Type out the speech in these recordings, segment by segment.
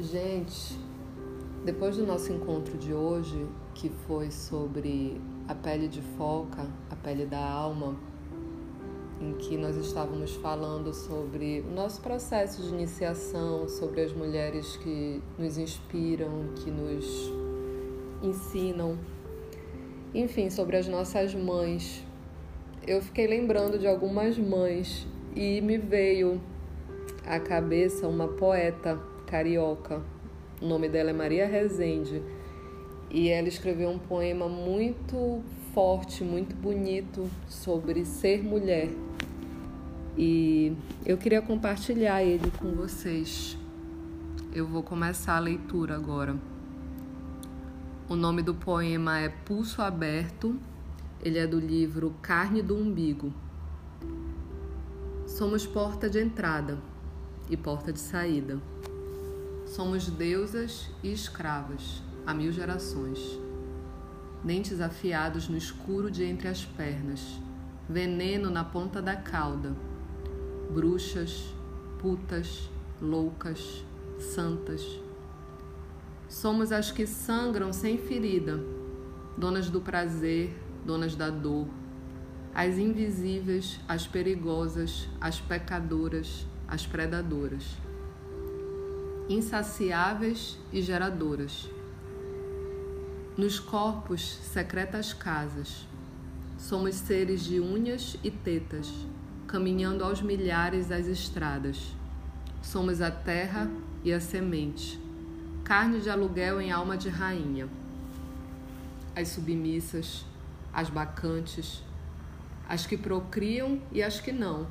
Gente, depois do nosso encontro de hoje, que foi sobre a pele de foca, a pele da alma, em que nós estávamos falando sobre o nosso processo de iniciação, sobre as mulheres que nos inspiram, que nos ensinam, enfim, sobre as nossas mães. Eu fiquei lembrando de algumas mães e me veio à cabeça uma poeta carioca. O nome dela é Maria Rezende. E ela escreveu um poema muito forte, muito bonito sobre ser mulher. E eu queria compartilhar ele com vocês. Eu vou começar a leitura agora. O nome do poema é Pulso Aberto. Ele é do livro Carne do Umbigo. Somos porta de entrada e porta de saída. Somos deusas e escravas há mil gerações. Dentes afiados no escuro de entre as pernas, veneno na ponta da cauda. Bruxas, putas, loucas, santas. Somos as que sangram sem ferida, donas do prazer, donas da dor, as invisíveis, as perigosas, as pecadoras, as predadoras insaciáveis e geradoras. Nos corpos, secretas casas. Somos seres de unhas e tetas, caminhando aos milhares das estradas. Somos a terra e a semente, carne de aluguel em alma de rainha. As submissas, as bacantes, as que procriam e as que não.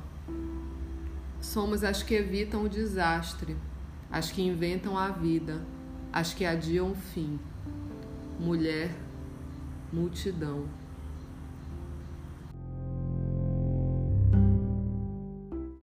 Somos as que evitam o desastre, as que inventam a vida, as que adiam o fim. Mulher, multidão.